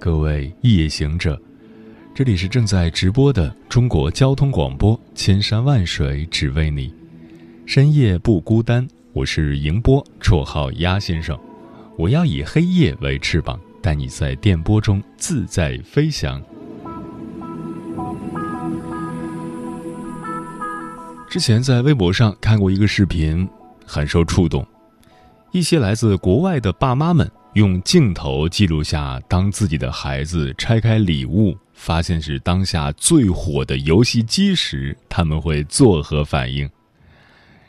各位夜行者，这里是正在直播的中国交通广播，千山万水只为你，深夜不孤单。我是迎波，绰号鸭先生。我要以黑夜为翅膀，带你在电波中自在飞翔。之前在微博上看过一个视频，很受触动。一些来自国外的爸妈们用镜头记录下，当自己的孩子拆开礼物，发现是当下最火的游戏机时，他们会作何反应？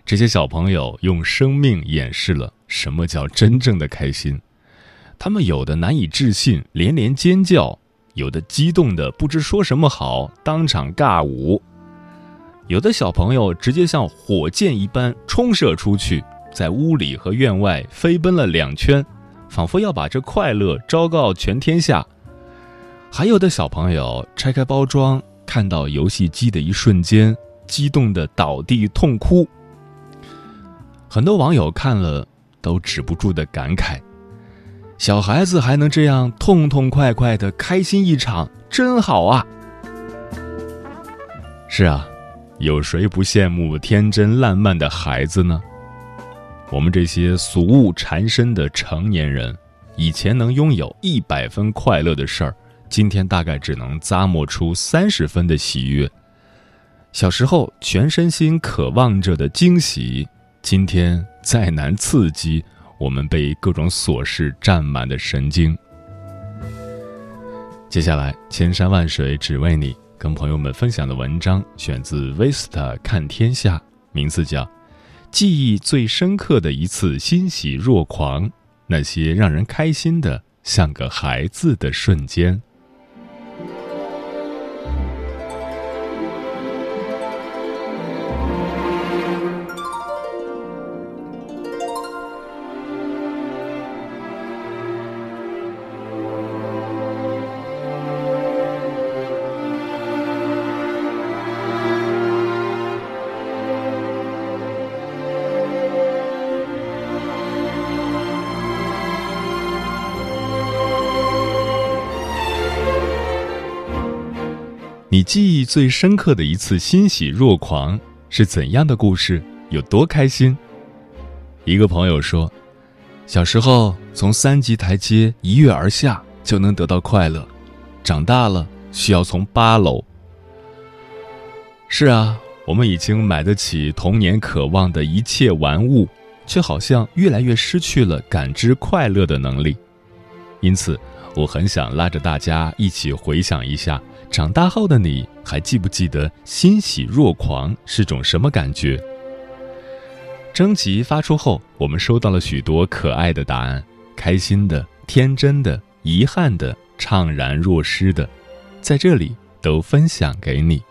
这些小朋友用生命演示了什么叫真正的开心。他们有的难以置信，连连尖叫；有的激动的不知说什么好，当场尬舞；有的小朋友直接像火箭一般冲射出去。在屋里和院外飞奔了两圈，仿佛要把这快乐昭告全天下。还有的小朋友拆开包装，看到游戏机的一瞬间，激动的倒地痛哭。很多网友看了都止不住的感慨：小孩子还能这样痛痛快快的开心一场，真好啊！是啊，有谁不羡慕天真烂漫的孩子呢？我们这些俗物缠身的成年人，以前能拥有一百分快乐的事儿，今天大概只能咂摸出三十分的喜悦。小时候全身心渴望着的惊喜，今天再难刺激我们被各种琐事占满的神经。接下来，千山万水只为你，跟朋友们分享的文章选自《Vista 看天下》，名字叫。记忆最深刻的一次欣喜若狂，那些让人开心的像个孩子的瞬间。你记忆最深刻的一次欣喜若狂是怎样的故事？有多开心？一个朋友说，小时候从三级台阶一跃而下就能得到快乐，长大了需要从八楼。是啊，我们已经买得起童年渴望的一切玩物，却好像越来越失去了感知快乐的能力。因此，我很想拉着大家一起回想一下。长大后的你还记不记得欣喜若狂是种什么感觉？征集发出后，我们收到了许多可爱的答案：开心的、天真的、遗憾的、怅然若失的，在这里都分享给你。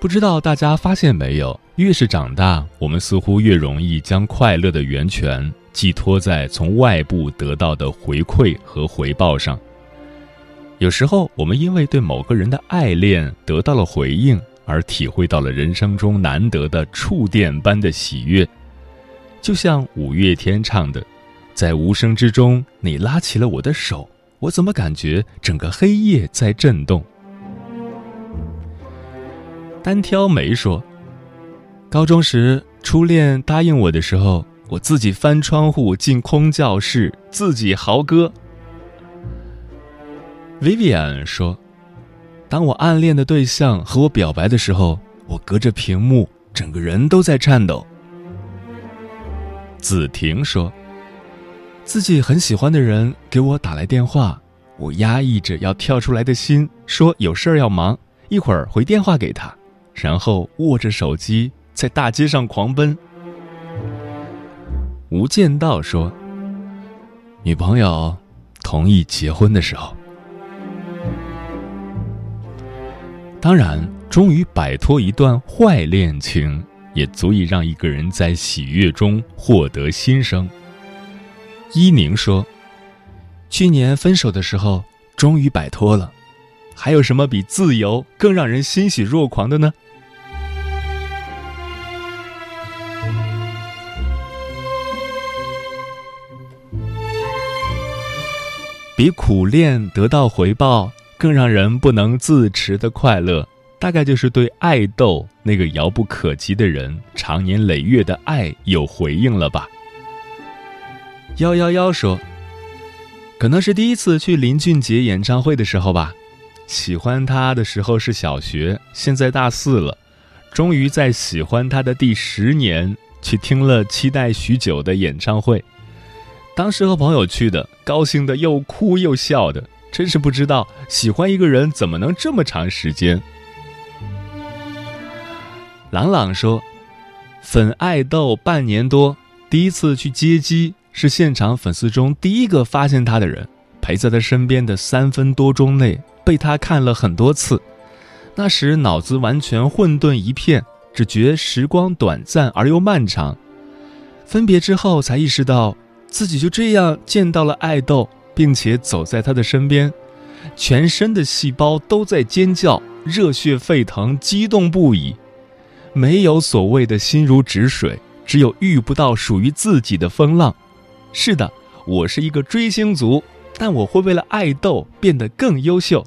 不知道大家发现没有？越是长大，我们似乎越容易将快乐的源泉寄托在从外部得到的回馈和回报上。有时候，我们因为对某个人的爱恋得到了回应，而体会到了人生中难得的触电般的喜悦，就像五月天唱的：“在无声之中，你拉起了我的手，我怎么感觉整个黑夜在震动？”单挑梅说：“高中时，初恋答应我的时候，我自己翻窗户进空教室，自己嚎歌。” Vivian 说：“当我暗恋的对象和我表白的时候，我隔着屏幕，整个人都在颤抖。”子婷说：“自己很喜欢的人给我打来电话，我压抑着要跳出来的心，说有事儿要忙，一会儿回电话给他，然后握着手机在大街上狂奔。”吴建道说：“女朋友。”同意结婚的时候。当然，终于摆脱一段坏恋情，也足以让一个人在喜悦中获得新生。伊宁说：“去年分手的时候，终于摆脱了。还有什么比自由更让人欣喜若狂的呢？”比苦练得到回报。更让人不能自持的快乐，大概就是对爱豆那个遥不可及的人长年累月的爱有回应了吧？幺幺幺说，可能是第一次去林俊杰演唱会的时候吧。喜欢他的时候是小学，现在大四了，终于在喜欢他的第十年去听了期待许久的演唱会。当时和朋友去的，高兴的又哭又笑的。真是不知道喜欢一个人怎么能这么长时间。朗朗说：“粉爱豆半年多，第一次去接机，是现场粉丝中第一个发现他的人。陪在他身边的三分多钟内，被他看了很多次。那时脑子完全混沌一片，只觉时光短暂而又漫长。分别之后，才意识到自己就这样见到了爱豆。”并且走在他的身边，全身的细胞都在尖叫，热血沸腾，激动不已。没有所谓的心如止水，只有遇不到属于自己的风浪。是的，我是一个追星族，但我会为了爱豆变得更优秀。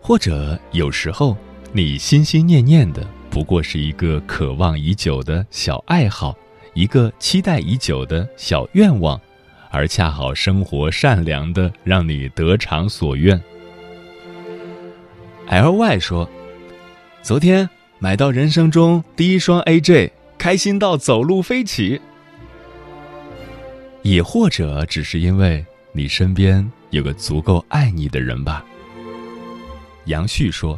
或者有时候。你心心念念的不过是一个渴望已久的小爱好，一个期待已久的小愿望，而恰好生活善良的让你得偿所愿。L Y 说：“昨天买到人生中第一双 A J，开心到走路飞起。”也或者只是因为你身边有个足够爱你的人吧。杨旭说。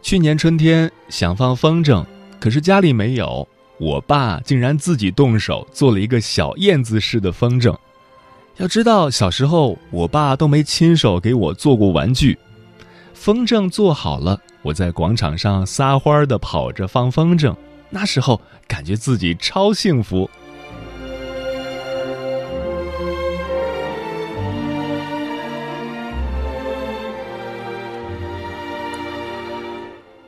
去年春天想放风筝，可是家里没有。我爸竟然自己动手做了一个小燕子式的风筝。要知道，小时候我爸都没亲手给我做过玩具。风筝做好了，我在广场上撒欢儿的跑着放风筝，那时候感觉自己超幸福。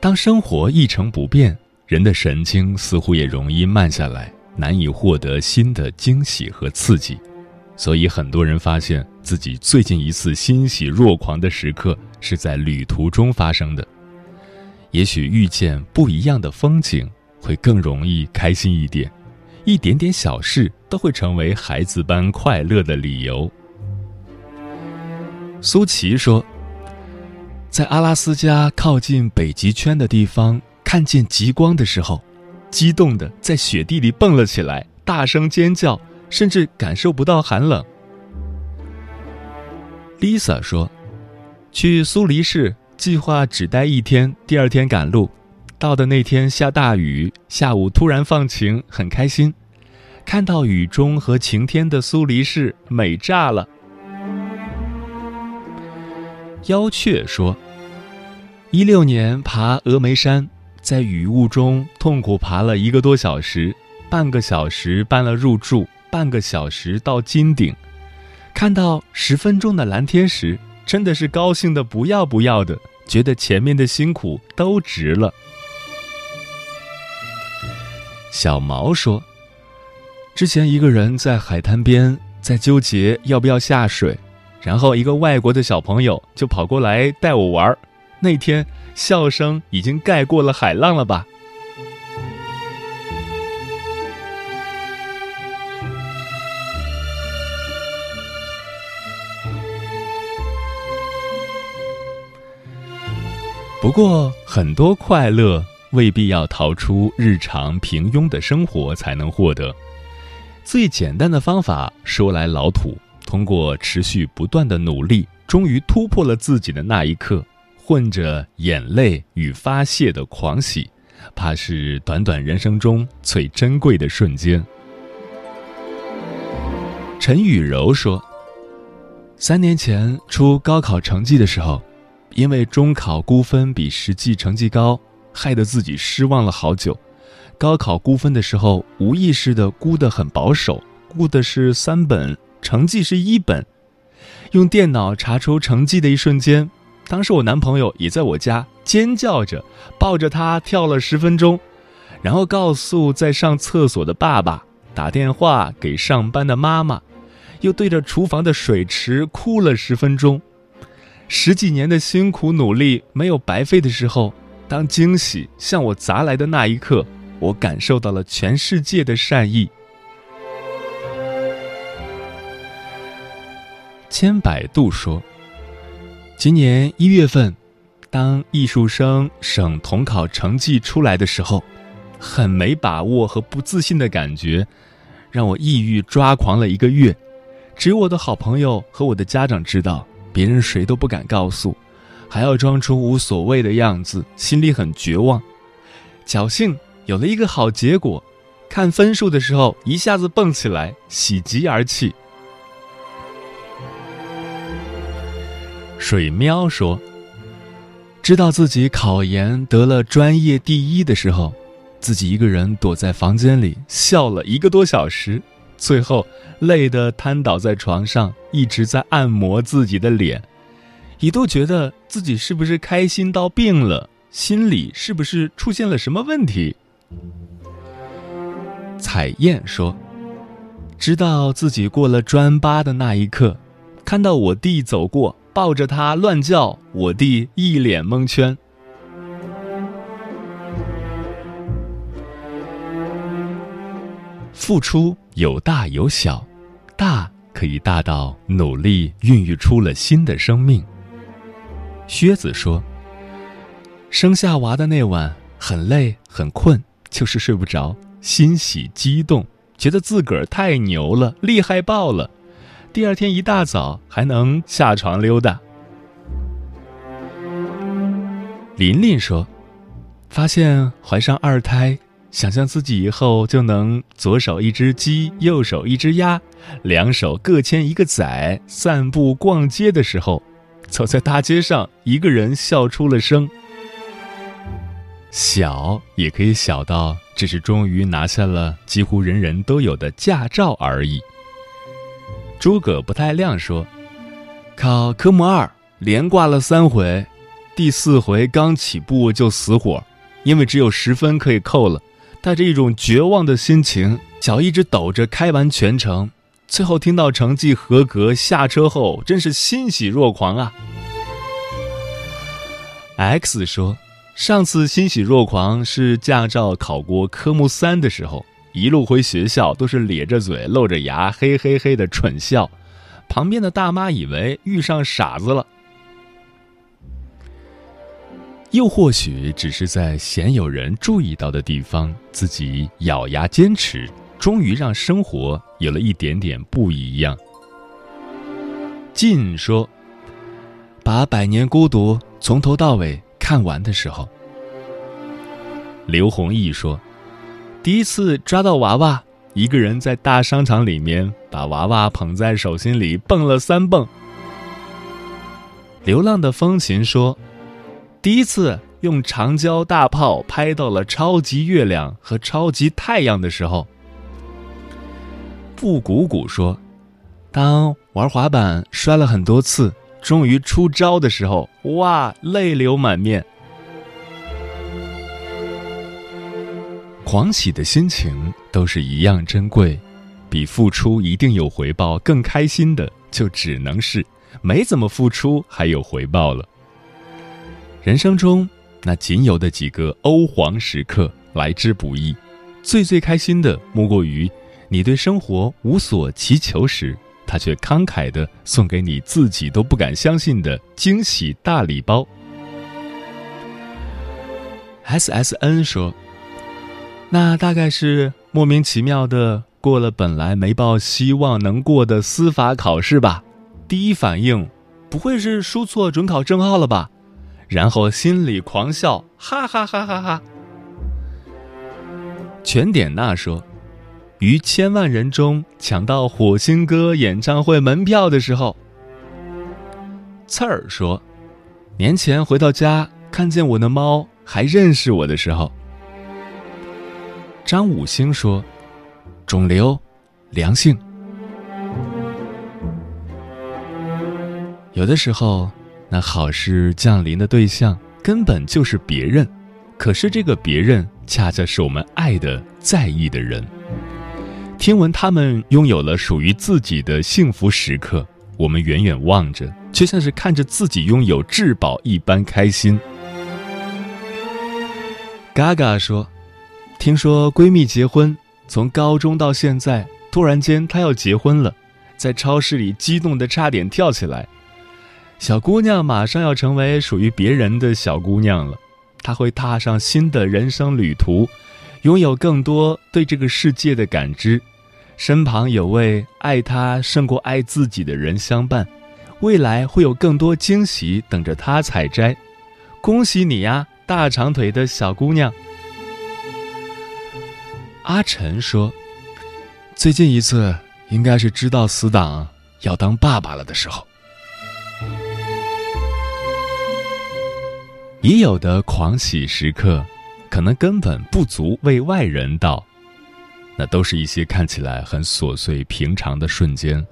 当生活一成不变，人的神经似乎也容易慢下来，难以获得新的惊喜和刺激。所以，很多人发现自己最近一次欣喜若狂的时刻是在旅途中发生的。也许遇见不一样的风景，会更容易开心一点。一点点小事都会成为孩子般快乐的理由。苏琪说。在阿拉斯加靠近北极圈的地方，看见极光的时候，激动的在雪地里蹦了起来，大声尖叫，甚至感受不到寒冷。Lisa 说：“去苏黎世，计划只待一天，第二天赶路。到的那天下大雨，下午突然放晴，很开心。看到雨中和晴天的苏黎世，美炸了。”妖雀说：“一六年爬峨眉山，在雨雾中痛苦爬了一个多小时，半个小时办了入住，半个小时到金顶。看到十分钟的蓝天时，真的是高兴的不要不要的，觉得前面的辛苦都值了。”小毛说：“之前一个人在海滩边，在纠结要不要下水。”然后一个外国的小朋友就跑过来带我玩儿，那天笑声已经盖过了海浪了吧。不过很多快乐未必要逃出日常平庸的生活才能获得，最简单的方法说来老土。通过持续不断的努力，终于突破了自己的那一刻，混着眼泪与发泄的狂喜，怕是短短人生中最珍贵的瞬间。陈雨柔说：“三年前出高考成绩的时候，因为中考估分比实际成绩高，害得自己失望了好久。高考估分的时候，无意识的估得很保守，估的是三本，成绩是一本。用电脑查出成绩的一瞬间，当时我男朋友也在我家，尖叫着抱着他跳了十分钟，然后告诉在上厕所的爸爸，打电话给上班的妈妈。”又对着厨房的水池哭了十分钟，十几年的辛苦努力没有白费的时候，当惊喜向我砸来的那一刻，我感受到了全世界的善意。千百度说，今年一月份，当艺术生省统考成绩出来的时候，很没把握和不自信的感觉，让我抑郁抓狂了一个月。只有我的好朋友和我的家长知道，别人谁都不敢告诉，还要装出无所谓的样子，心里很绝望。侥幸有了一个好结果，看分数的时候一下子蹦起来，喜极而泣。水喵说：“知道自己考研得了专业第一的时候，自己一个人躲在房间里笑了一个多小时。”最后，累得瘫倒在床上，一直在按摩自己的脸，一度觉得自己是不是开心到病了，心里是不是出现了什么问题。彩燕说：“知道自己过了专八的那一刻，看到我弟走过，抱着他乱叫，我弟一脸蒙圈。”付出有大有小，大可以大到努力孕育出了新的生命。靴子说：“生下娃的那晚很累很困，就是睡不着，欣喜激动，觉得自个儿太牛了，厉害爆了。第二天一大早还能下床溜达。”琳琳说：“发现怀上二胎。”想象自己以后就能左手一只鸡，右手一只鸭，两手各牵一个崽，散步逛街的时候，走在大街上，一个人笑出了声。小也可以小到只是终于拿下了几乎人人都有的驾照而已。诸葛不太亮说：“考科目二连挂了三回，第四回刚起步就死火，因为只有十分可以扣了。”带着一种绝望的心情，脚一直抖着开完全程，最后听到成绩合格，下车后真是欣喜若狂啊！X 说，上次欣喜若狂是驾照考过科目三的时候，一路回学校都是咧着嘴、露着牙，嘿嘿嘿的蠢笑，旁边的大妈以为遇上傻子了。又或许只是在鲜有人注意到的地方，自己咬牙坚持，终于让生活有了一点点不一样。晋说：“把《百年孤独》从头到尾看完的时候。”刘弘毅说：“第一次抓到娃娃，一个人在大商场里面把娃娃捧在手心里蹦了三蹦。”流浪的风琴说。第一次用长焦大炮拍到了超级月亮和超级太阳的时候，布谷谷说：“当玩滑板摔了很多次，终于出招的时候，哇，泪流满面。”狂喜的心情都是一样珍贵，比付出一定有回报更开心的，就只能是没怎么付出还有回报了。人生中那仅有的几个欧皇时刻来之不易，最最开心的莫过于你对生活无所祈求时，他却慷慨的送给你自己都不敢相信的惊喜大礼包。S S N 说：“那大概是莫名其妙的过了本来没抱希望能过的司法考试吧？第一反应，不会是输错准考证号了吧？”然后心里狂笑，哈哈哈哈哈！全点娜说：“于千万人中抢到火星哥演唱会门票的时候。”刺儿说：“年前回到家，看见我的猫还认识我的时候。”张五星说：“肿瘤，良性。有的时候，那好事降临的对象根本就是别人，可是这个别人恰恰是我们爱的、在意的人。听闻他们拥有了属于自己的幸福时刻，我们远远望着，却像是看着自己拥有至宝一般开心。”嘎嘎说。听说闺蜜结婚，从高中到现在，突然间她要结婚了，在超市里激动的差点跳起来。小姑娘马上要成为属于别人的小姑娘了，她会踏上新的人生旅途，拥有更多对这个世界的感知，身旁有位爱她胜过爱自己的人相伴，未来会有更多惊喜等着她采摘。恭喜你呀，大长腿的小姑娘！阿晨说：“最近一次应该是知道死党要当爸爸了的时候。已有的狂喜时刻，可能根本不足为外人道。那都是一些看起来很琐碎平常的瞬间，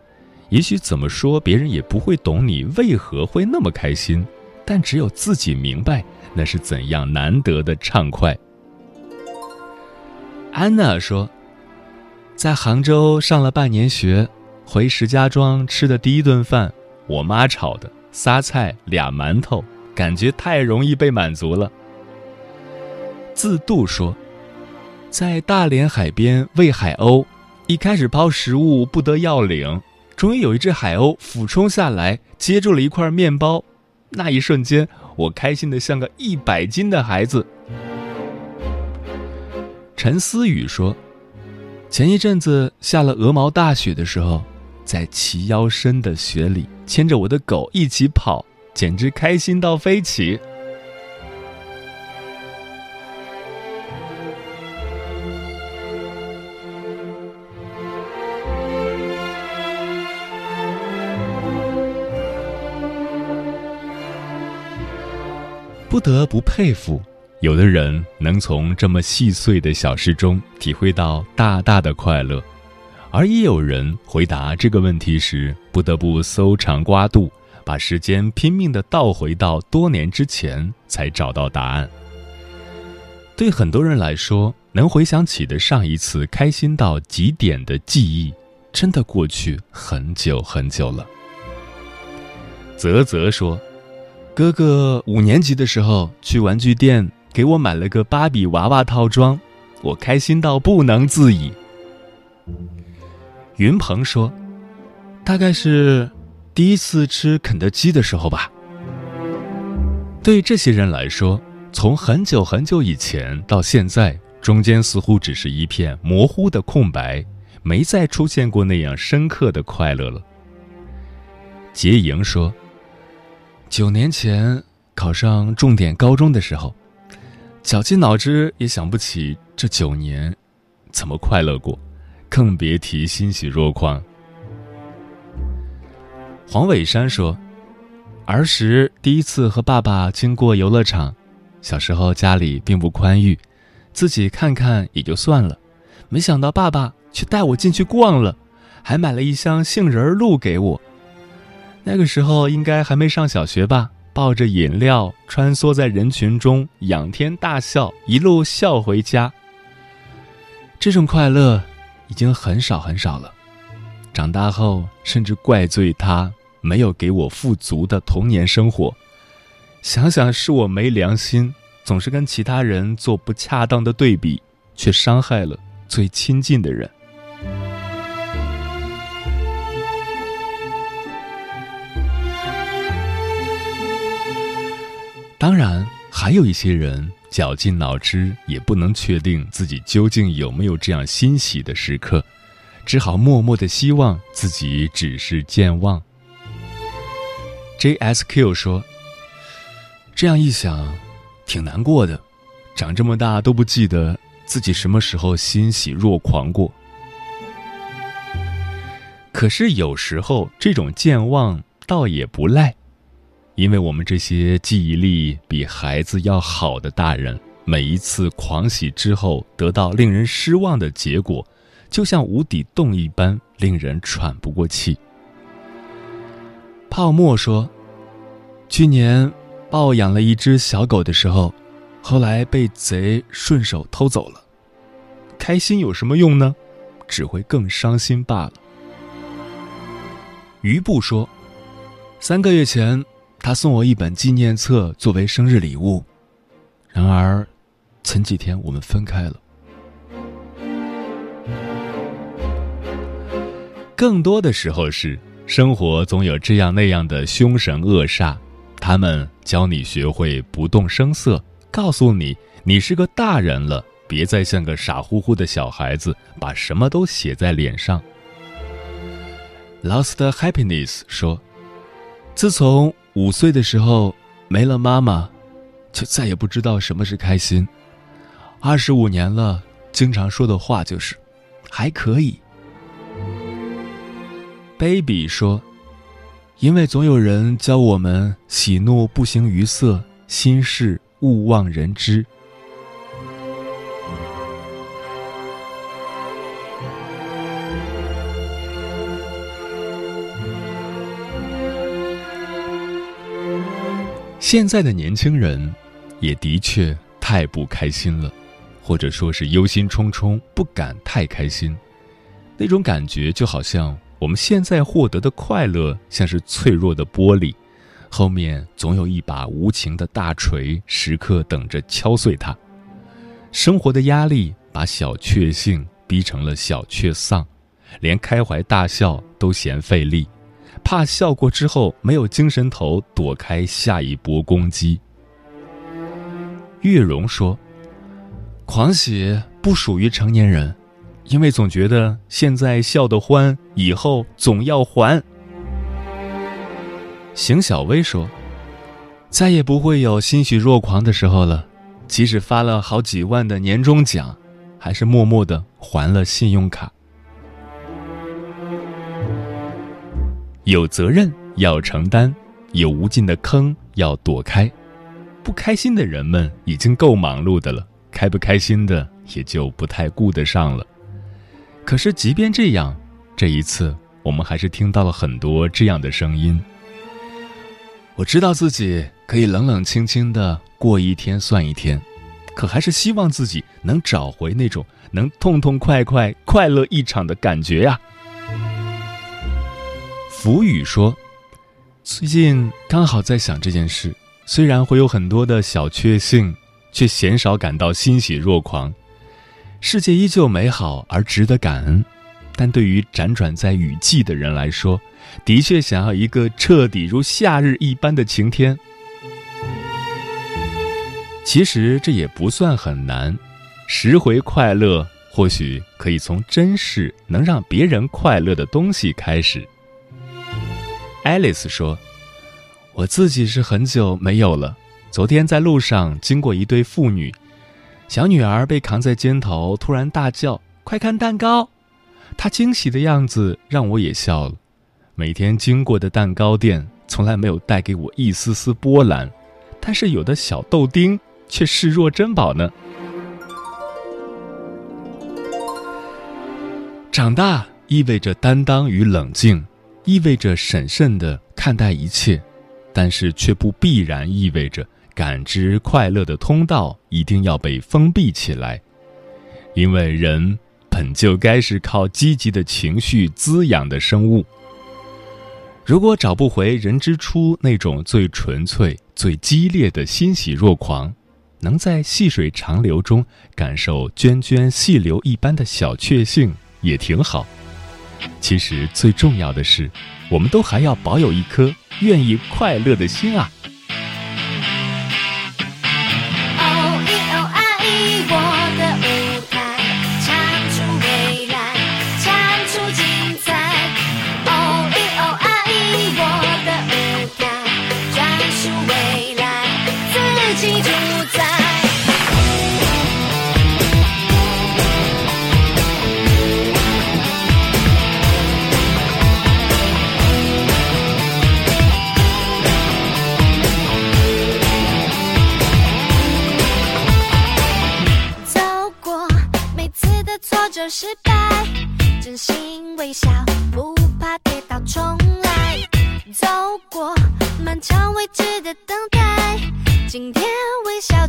也许怎么说别人也不会懂你为何会那么开心，但只有自己明白那是怎样难得的畅快。”安娜说：“在杭州上了半年学，回石家庄吃的第一顿饭，我妈炒的仨菜俩馒头，感觉太容易被满足了。”自度说：“在大连海边喂海鸥，一开始抛食物不得要领，终于有一只海鸥俯冲下来接住了一块面包，那一瞬间，我开心的像个一百斤的孩子。”陈思雨说：“前一阵子下了鹅毛大雪的时候，在齐腰深的雪里牵着我的狗一起跑，简直开心到飞起。”不得不佩服。有的人能从这么细碎的小事中体会到大大的快乐，而也有人回答这个问题时不得不搜肠刮肚，把时间拼命的倒回到多年之前才找到答案。对很多人来说，能回想起的上一次开心到极点的记忆，真的过去很久很久了。泽泽说：“哥哥五年级的时候去玩具店。”给我买了个芭比娃娃套装，我开心到不能自已。云鹏说：“大概是第一次吃肯德基的时候吧。”对这些人来说，从很久很久以前到现在，中间似乎只是一片模糊的空白，没再出现过那样深刻的快乐了。杰莹说：“九年前考上重点高中的时候。”绞尽脑汁也想不起这九年怎么快乐过，更别提欣喜若狂。黄伟山说：“儿时第一次和爸爸经过游乐场，小时候家里并不宽裕，自己看看也就算了，没想到爸爸却带我进去逛了，还买了一箱杏仁露给我。那个时候应该还没上小学吧。”抱着饮料穿梭在人群中，仰天大笑，一路笑回家。这种快乐已经很少很少了。长大后，甚至怪罪他没有给我富足的童年生活。想想是我没良心，总是跟其他人做不恰当的对比，却伤害了最亲近的人。当然，还有一些人绞尽脑汁也不能确定自己究竟有没有这样欣喜的时刻，只好默默的希望自己只是健忘。J S Q 说：“这样一想，挺难过的，长这么大都不记得自己什么时候欣喜若狂过。可是有时候这种健忘倒也不赖，因为我们这些记忆力比孩子要好的大人，每一次狂喜之后得到令人失望的结果，就像无底洞一般，令人喘不过气。泡沫说：“去年抱养了一只小狗的时候，后来被贼顺手偷走了。开心有什么用呢？只会更伤心罢了。”余部说：“三个月前，他送我一本纪念册作为生日礼物，然而，前几天我们分开了。更多的时候是。”生活总有这样那样的凶神恶煞，他们教你学会不动声色，告诉你你是个大人了，别再像个傻乎乎的小孩子，把什么都写在脸上。Lost Happiness 说：“自从五岁的时候没了妈妈，就再也不知道什么是开心。二十五年了，经常说的话就是‘还可以’。” baby 说：“因为总有人教我们喜怒不形于色，心事勿忘人知。”现在的年轻人也的确太不开心了，或者说是忧心忡忡，不敢太开心。那种感觉就好像……我们现在获得的快乐像是脆弱的玻璃，后面总有一把无情的大锤，时刻等着敲碎它。生活的压力把小确幸逼成了小确丧，连开怀大笑都嫌费力，怕笑过之后没有精神头躲开下一波攻击。月容说：“狂喜不属于成年人。”因为总觉得现在笑得欢，以后总要还。邢小薇说：“再也不会有欣喜若狂的时候了，即使发了好几万的年终奖，还是默默的还了信用卡。有责任要承担，有无尽的坑要躲开。不开心的人们已经够忙碌的了，开不开心的也就不太顾得上了。”可是，即便这样，这一次我们还是听到了很多这样的声音。我知道自己可以冷冷清清的过一天算一天，可还是希望自己能找回那种能痛痛快快、快乐一场的感觉呀。福宇说：“最近刚好在想这件事，虽然会有很多的小确幸，却鲜少感到欣喜若狂。”世界依旧美好而值得感恩，但对于辗转在雨季的人来说，的确想要一个彻底如夏日一般的晴天。其实这也不算很难，拾回快乐或许可以从珍视能让别人快乐的东西开始。爱丽丝说：“我自己是很久没有了。昨天在路上经过一对父女。”小女儿被扛在肩头，突然大叫：“快看蛋糕！”她惊喜的样子让我也笑了。每天经过的蛋糕店从来没有带给我一丝丝波澜，但是有的小豆丁却视若珍宝呢。长大意味着担当与冷静，意味着审慎的看待一切，但是却不必然意味着。感知快乐的通道一定要被封闭起来，因为人本就该是靠积极的情绪滋养的生物。如果找不回人之初那种最纯粹、最激烈的欣喜若狂，能在细水长流中感受涓涓细流一般的小确幸，也挺好。其实最重要的是，我们都还要保有一颗愿意快乐的心啊。失败，真心微笑，不怕跌倒重来。走过漫长未知的等待，今天微笑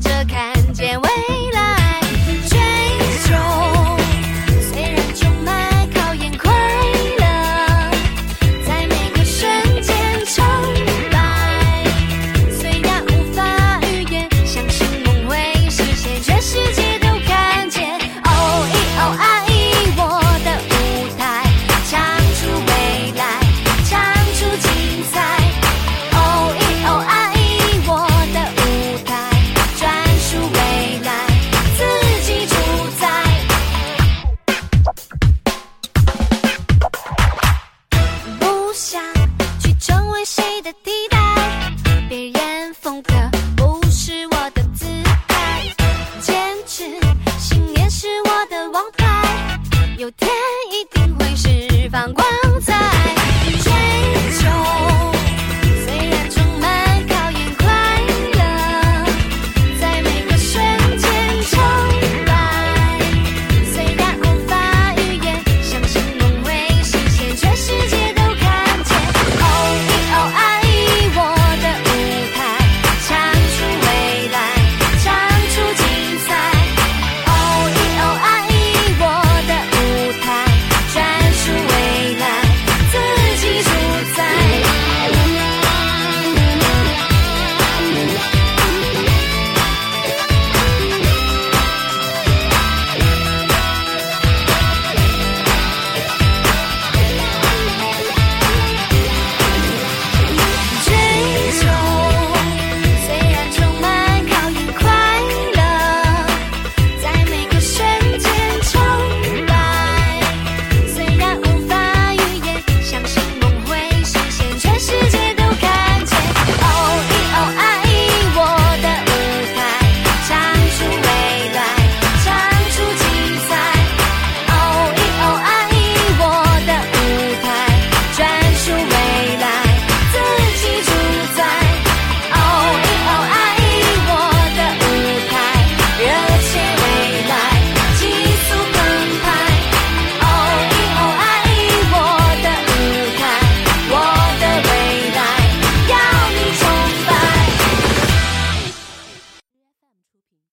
有天。